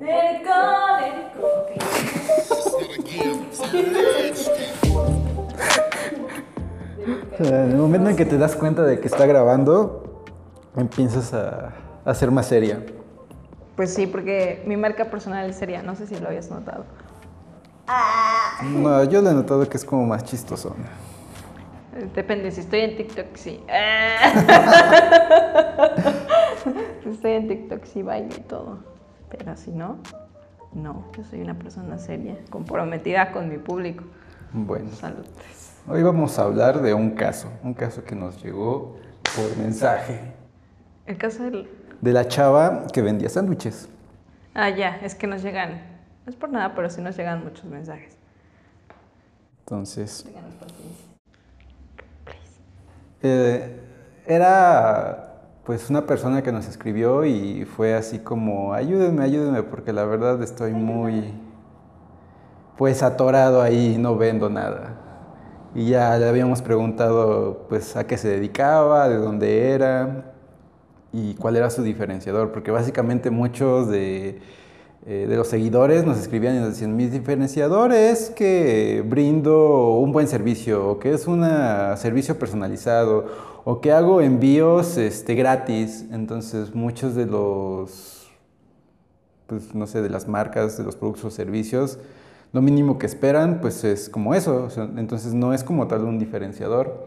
Let it go, let it go. O sea, en el momento en que te das cuenta de que está grabando, empiezas a, a ser más seria. Pues sí, porque mi marca personal sería, no sé si lo habías notado. No, yo le he notado que es como más chistoso. Depende, si estoy en TikTok, sí. si estoy en TikTok, sí bailo y todo. Pero si no, no. Yo soy una persona seria, comprometida con mi público. Bueno, Salud. hoy vamos a hablar de un caso, un caso que nos llegó por mensaje, El caso del... de la chava que vendía sándwiches. Ah, ya, es que nos llegan, no es por nada, pero sí nos llegan muchos mensajes. Entonces. Eh, era pues una persona que nos escribió y fue así como, ayúdenme, ayúdenme, porque la verdad estoy muy, pues atorado ahí, no vendo nada. Y ya le habíamos preguntado pues a qué se dedicaba, de dónde era y cuál era su diferenciador, porque básicamente muchos de, eh, de los seguidores nos escribían y nos decían, mi diferenciador es que brindo un buen servicio, o que es un servicio personalizado, o que hago envíos este, gratis. Entonces muchos de los, pues no sé, de las marcas, de los productos o servicios, lo mínimo que esperan pues es como eso, o sea, entonces no es como tal un diferenciador,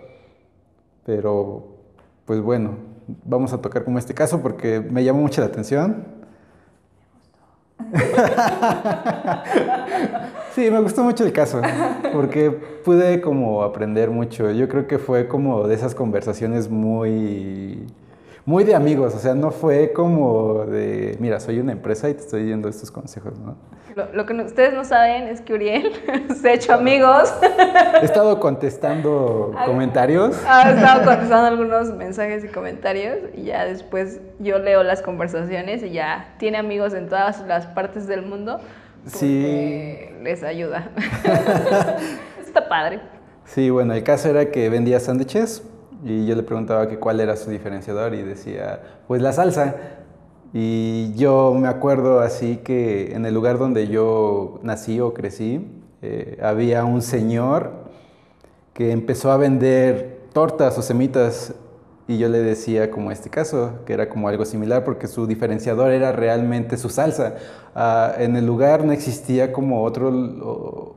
pero pues bueno, vamos a tocar como este caso porque me llamó mucho la atención. Sí, me gustó mucho el caso, porque pude como aprender mucho. Yo creo que fue como de esas conversaciones muy, muy de amigos, o sea, no fue como de, mira, soy una empresa y te estoy dando estos consejos, ¿no? Lo, lo que no- ustedes no saben es que Uriel se ha hecho amigos, He estado contestando comentarios. ha estado contestando algunos mensajes y comentarios y ya después yo leo las conversaciones y ya tiene amigos en todas las partes del mundo. porque Les ayuda. Está padre. Sí, bueno, el caso era que vendía sándwiches y yo le preguntaba que cuál era su diferenciador y decía, pues la salsa. Y yo me acuerdo así que en el lugar donde yo nací o crecí, eh, había un señor que empezó a vender tortas o semitas y yo le decía como este caso, que era como algo similar porque su diferenciador era realmente su salsa. Ah, en el lugar no existía como otro,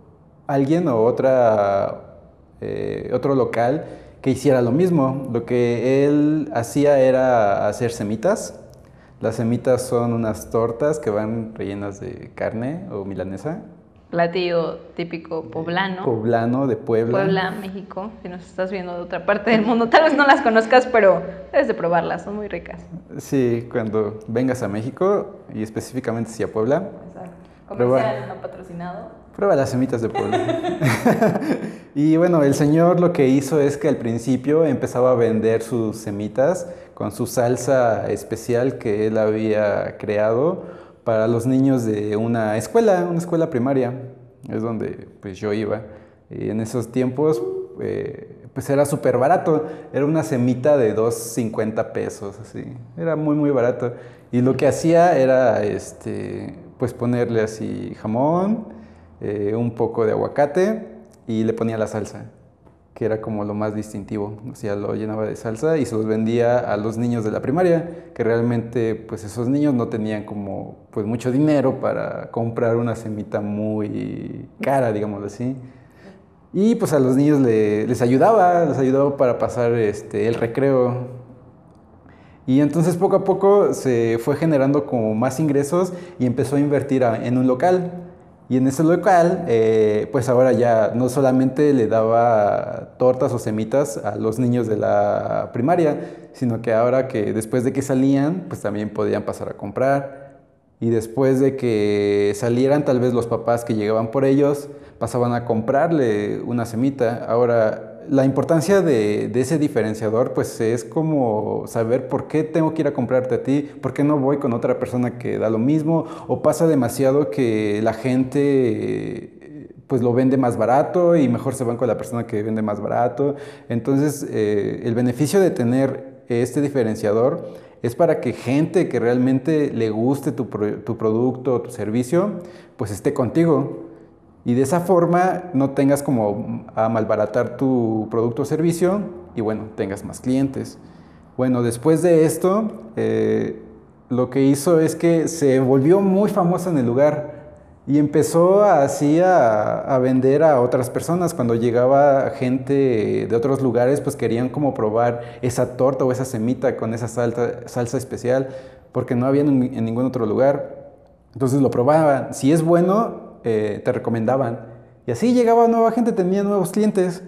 alguien o otra, eh, otro local que hiciera lo mismo. Lo que él hacía era hacer semitas. Las semitas son unas tortas que van rellenas de carne o milanesa. Platillo típico poblano. Poblano de Puebla. Puebla, México. Si nos estás viendo de otra parte del mundo, tal vez no las conozcas, pero debes de probarlas, son muy ricas. Sí, cuando vengas a México y específicamente si a Puebla, Exacto. Comercial no patrocinado. Prueba las semitas de Puebla. y bueno, el señor lo que hizo es que al principio empezaba a vender sus semitas con su salsa especial que él había creado para los niños de una escuela, una escuela primaria. Es donde pues yo iba. Y en esos tiempos eh, pues era súper barato. Era una semita de 2.50 pesos, así. Era muy, muy barato. Y lo que hacía era, este, pues ponerle así jamón, eh, un poco de aguacate y le ponía la salsa, que era como lo más distintivo. O sea, lo llenaba de salsa y se los vendía a los niños de la primaria, que realmente, pues esos niños no tenían como, pues mucho dinero para comprar una semita muy cara, digámoslo así. Y pues a los niños le- les ayudaba, les ayudaba para pasar este, el recreo. Y entonces poco a poco se fue generando como más ingresos y empezó a invertir en un local. Y en ese local, eh, pues ahora ya no solamente le daba tortas o semitas a los niños de la primaria, sino que ahora que después de que salían, pues también podían pasar a comprar. Y después de que salieran tal vez los papás que llegaban por ellos, pasaban a comprarle una semita. Ahora, la importancia de, ese diferenciador, pues es como saber por qué tengo que ir a comprarte a ti, por qué no voy con otra persona que da lo mismo, o pasa demasiado que la gente eh, pues lo vende más barato y mejor se van con la persona que vende más barato. Entonces, eh, el beneficio de tener este diferenciador es para que gente que realmente le guste tu, tu producto o tu servicio, pues esté contigo. Y de esa forma no tengas como a malbaratar tu producto o servicio y bueno, tengas más clientes. Bueno, después de esto, eh, lo que hizo es que se volvió muy famosa en el lugar y empezó así a, vender a otras personas. Cuando llegaba gente de otros lugares, pues querían como probar esa torta o esa semita con esa salsa, salsa especial, porque no había en, ningún otro lugar. Entonces lo probaban. Si es bueno, eh, te recomendaban. Y así llegaba nueva gente, tenía nuevos clientes.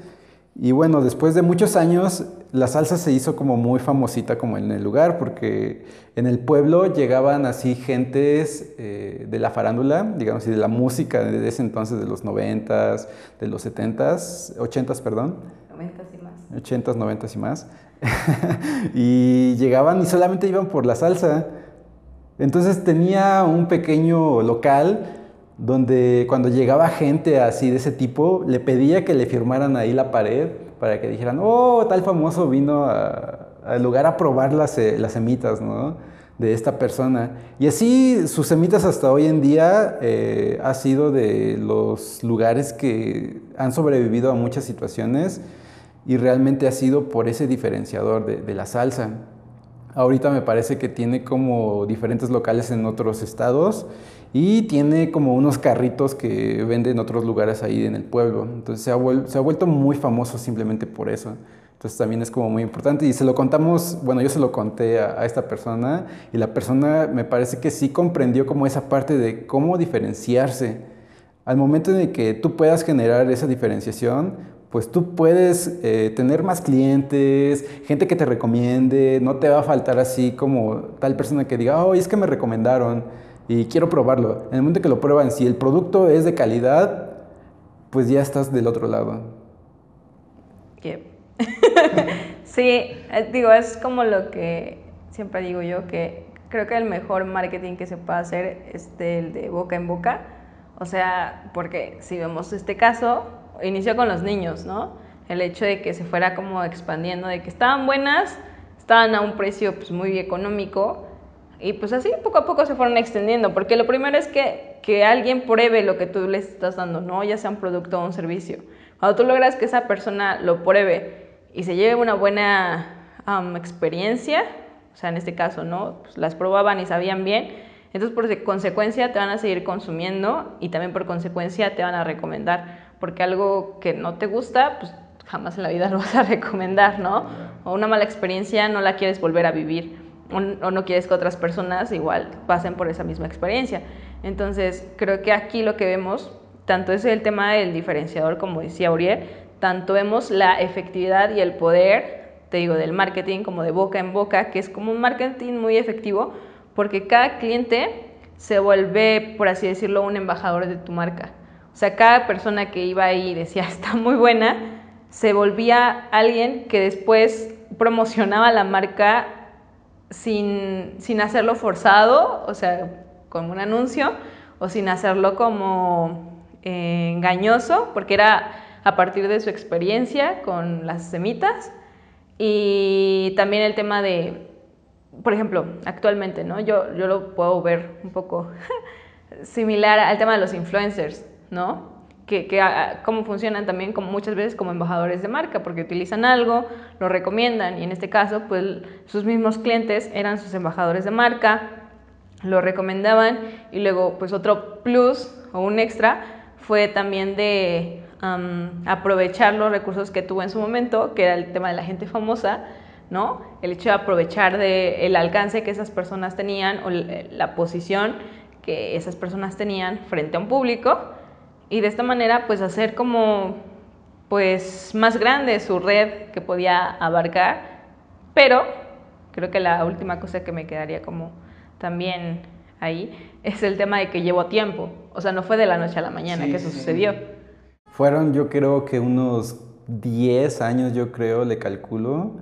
Y bueno, después de muchos años, la salsa se hizo como muy famosita como en el lugar, porque en el pueblo llegaban así gentes eh, de la farándula, digamos, y de la música de ese entonces, de los noventas, de los setentas, ochentas, perdón. Noventas y más. Ochentas, noventas y más. y llegaban y solamente iban por la salsa. Entonces tenía un pequeño local donde cuando llegaba gente así de ese tipo, le pedía que le firmaran ahí la pared para que dijeran, oh, tal famoso vino al lugar a probar las, eh, las semitas, ¿no? De esta persona. Y así sus semitas hasta hoy en día eh, ha sido de los lugares que han sobrevivido a muchas situaciones y realmente ha sido por ese diferenciador de, de la salsa. Ahorita me parece que tiene como diferentes locales en otros estados y tiene como unos carritos que vende en otros lugares ahí en el pueblo. Entonces se ha, vuelto muy famoso simplemente por eso. Entonces también es como muy importante y se lo contamos, bueno, yo se lo conté a, esta persona y la persona me parece que sí comprendió como esa parte de cómo diferenciarse. Al momento en que tú puedas generar esa diferenciación, pues tú puedes eh, tener más clientes, gente que te recomiende, no te va a faltar así como tal persona que diga, oh, es que me recomendaron y quiero probarlo. En el momento que lo prueban, si el producto es de calidad, pues ya estás del otro lado. sí, eh, digo, es como lo que siempre digo yo, que creo que el mejor marketing que se puede hacer es el de boca en boca. O sea, porque si vemos este caso, inició con los niños, ¿no? El hecho de que se fuera como expandiendo, de que estaban buenas, estaban a un precio pues, muy económico y pues así poco a poco se fueron extendiendo, porque lo primero es que, que alguien pruebe lo que tú le estás dando, ¿no? Ya sea un producto o un servicio. Cuando tú logras que esa persona lo pruebe y se lleve una buena experiencia, o sea, en este caso, ¿no? Pues las probaban y sabían bien, entonces por consecuencia te van a seguir consumiendo y también por consecuencia te van a recomendar porque algo que no te gusta, pues jamás en la vida lo vas a recomendar, ¿no? O una mala experiencia no la quieres volver a vivir o, no quieres que otras personas igual pasen por esa misma experiencia. Entonces, creo que aquí lo que vemos, tanto es el tema del diferenciador, como decía Uriel, tanto vemos la efectividad y el poder, te digo, del marketing como de boca en boca, que es como un marketing muy efectivo, porque cada cliente se vuelve, por así decirlo, un embajador de tu marca. Sea, cada persona que iba ahí y decía, está muy buena, se volvía alguien que después promocionaba la marca sin, hacerlo forzado, o sea, como un anuncio, o sin hacerlo como eh, engañoso, porque era a partir de su experiencia con las semitas. Y también el tema de, por ejemplo, actualmente, ¿no? Yo, yo lo puedo ver un poco similar al tema de los influencers. ¿No? Que, que cómo funcionan también como muchas veces como embajadores de marca, porque utilizan algo, lo recomiendan y en este caso pues sus mismos clientes eran sus embajadores de marca, lo recomendaban y luego pues otro plus o un extra fue también de aprovechar los recursos que tuvo en su momento, que era el tema de la gente famosa, ¿no? El hecho de aprovechar de el alcance que esas personas tenían o la posición que esas personas tenían frente a un público y de esta manera pues hacer como pues más grande su red que podía abarcar, pero creo que la última cosa que me quedaría como también ahí es el tema de que llevó tiempo, o sea, no fue de la noche a la mañana que eso sucedió. Fueron yo creo que unos 10 años, yo creo, le calculo,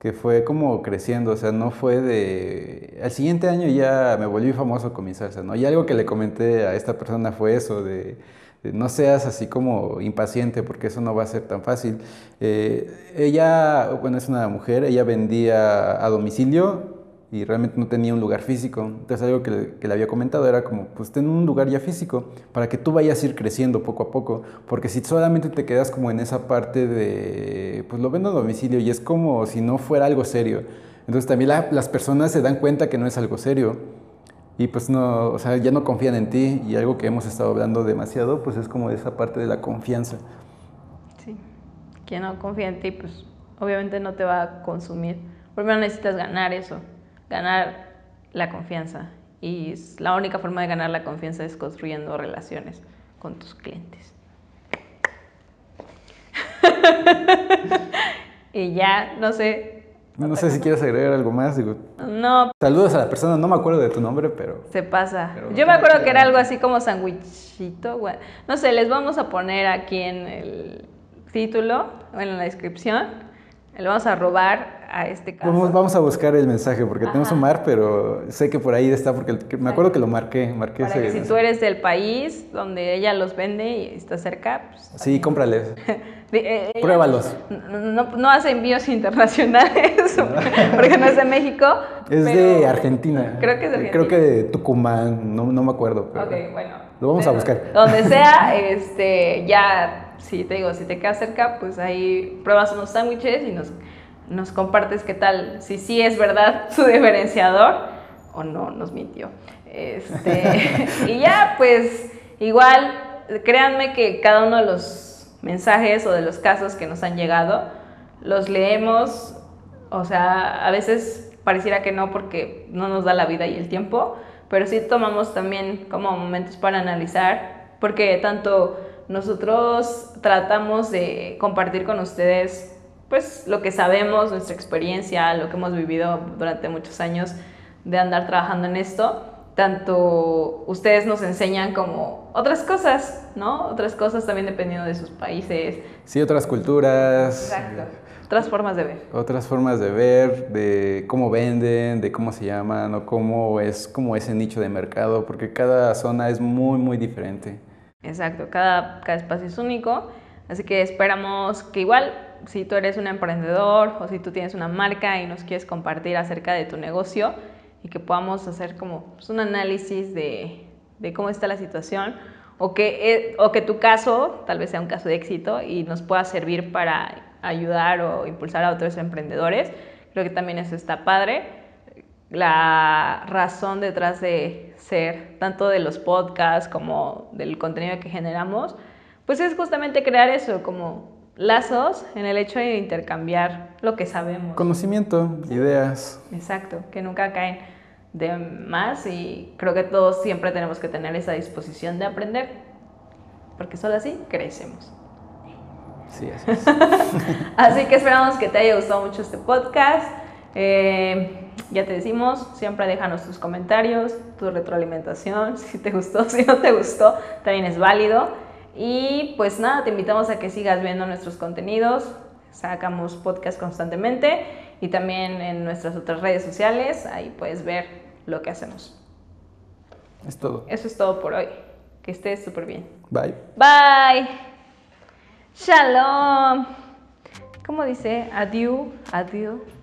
que fue como creciendo, o sea, no fue de... Al siguiente año ya me volví famoso con mi salsa, ¿no? Y algo que le comenté a esta persona fue eso, de no seas así como impaciente porque eso no va a ser tan fácil. Eh, ella, bueno, es una mujer, ella vendía a domicilio y realmente no tenía un lugar físico. Entonces algo que, le había comentado era como, pues ten un lugar ya físico para que tú vayas a ir creciendo poco a poco, porque si solamente te quedas como en esa parte de, pues lo vendo a domicilio y es como si no fuera algo serio. Entonces también las personas se dan cuenta que no es algo serio y pues no, o sea, ya no confían en ti y algo que hemos estado hablando demasiado, pues es como esa parte de la confianza. Sí, quien no confía en ti, pues obviamente no te va a consumir. Primero necesitas ganar eso ganar la confianza. Y la única forma de ganar la confianza es construyendo relaciones con tus clientes. y ya, no sé. No sé si quieres agregar algo más. Digo, no. Saludos a la persona, no me acuerdo de tu nombre, pero. Se pasa. Yo me acuerdo que era algo así como sandwichito. no sé, les vamos a poner aquí en el título o en la descripción. Le vamos a robar a este caso. Vamos, a buscar el mensaje porque tenemos un mar, pero sé que por ahí está porque me acuerdo que lo marqué. marqué Para que si tú eres del país donde ella los vende y está cerca, pues, Sí, cómprales. Eh, Pruébalos. No, hace envíos internacionales porque no es de México. Es de Argentina. Creo que es de Argentina. Creo que de Tucumán, no, me acuerdo. ok, bueno. Lo vamos a buscar. Donde sea, este, ya, si te digo, si te quedas cerca, pues ahí pruebas unos sándwiches y nos nos compartes qué tal, si sí es verdad su diferenciador o no, nos mintió. Este, y ya, pues igual, créanme que cada uno de los mensajes o de los casos que nos han llegado, los leemos, o sea, a veces pareciera que no porque no nos da la vida y el tiempo, pero sí tomamos también como momentos para analizar, porque tanto nosotros tratamos de compartir con ustedes pues lo que sabemos, nuestra experiencia, lo que hemos vivido durante muchos años de andar trabajando en esto, tanto ustedes nos enseñan como otras cosas, ¿no? Otras cosas también dependiendo de sus países. Sí, otras culturas. Exacto. Otras formas de ver. Otras formas de ver, de cómo venden, de cómo se llaman o cómo es como ese nicho de mercado, porque cada zona es muy, muy diferente. Exacto, cada, cada espacio es único, así que esperamos que igual si tú eres un emprendedor o si tú tienes una marca y nos quieres compartir acerca de tu negocio y que podamos hacer como pues, un análisis de, cómo está la situación o que, eh, o que tu caso tal vez sea un caso de éxito y nos pueda servir para ayudar o impulsar a otros emprendedores. Creo que también eso está padre. La razón detrás de ser tanto de los podcasts como del contenido que generamos, pues es justamente crear eso, como lazos en el hecho de intercambiar lo que sabemos. Conocimiento, ideas. Exacto, que nunca caen de más y creo que todos siempre tenemos que tener esa disposición de aprender, porque solo así crecemos. Sí, así es. así que esperamos que te haya gustado mucho este podcast. Eh, ya te decimos, siempre déjanos tus comentarios, tu retroalimentación, si te gustó, si no te gustó, también es válido. Y pues nada, te invitamos a que sigas viendo nuestros contenidos. Sacamos podcast constantemente y también en nuestras otras redes sociales. Ahí puedes ver lo que hacemos. Es todo. Eso es todo por hoy. Que estés súper bien. Bye. Bye. Shalom. ¿Cómo dice? Adiós. Adiós.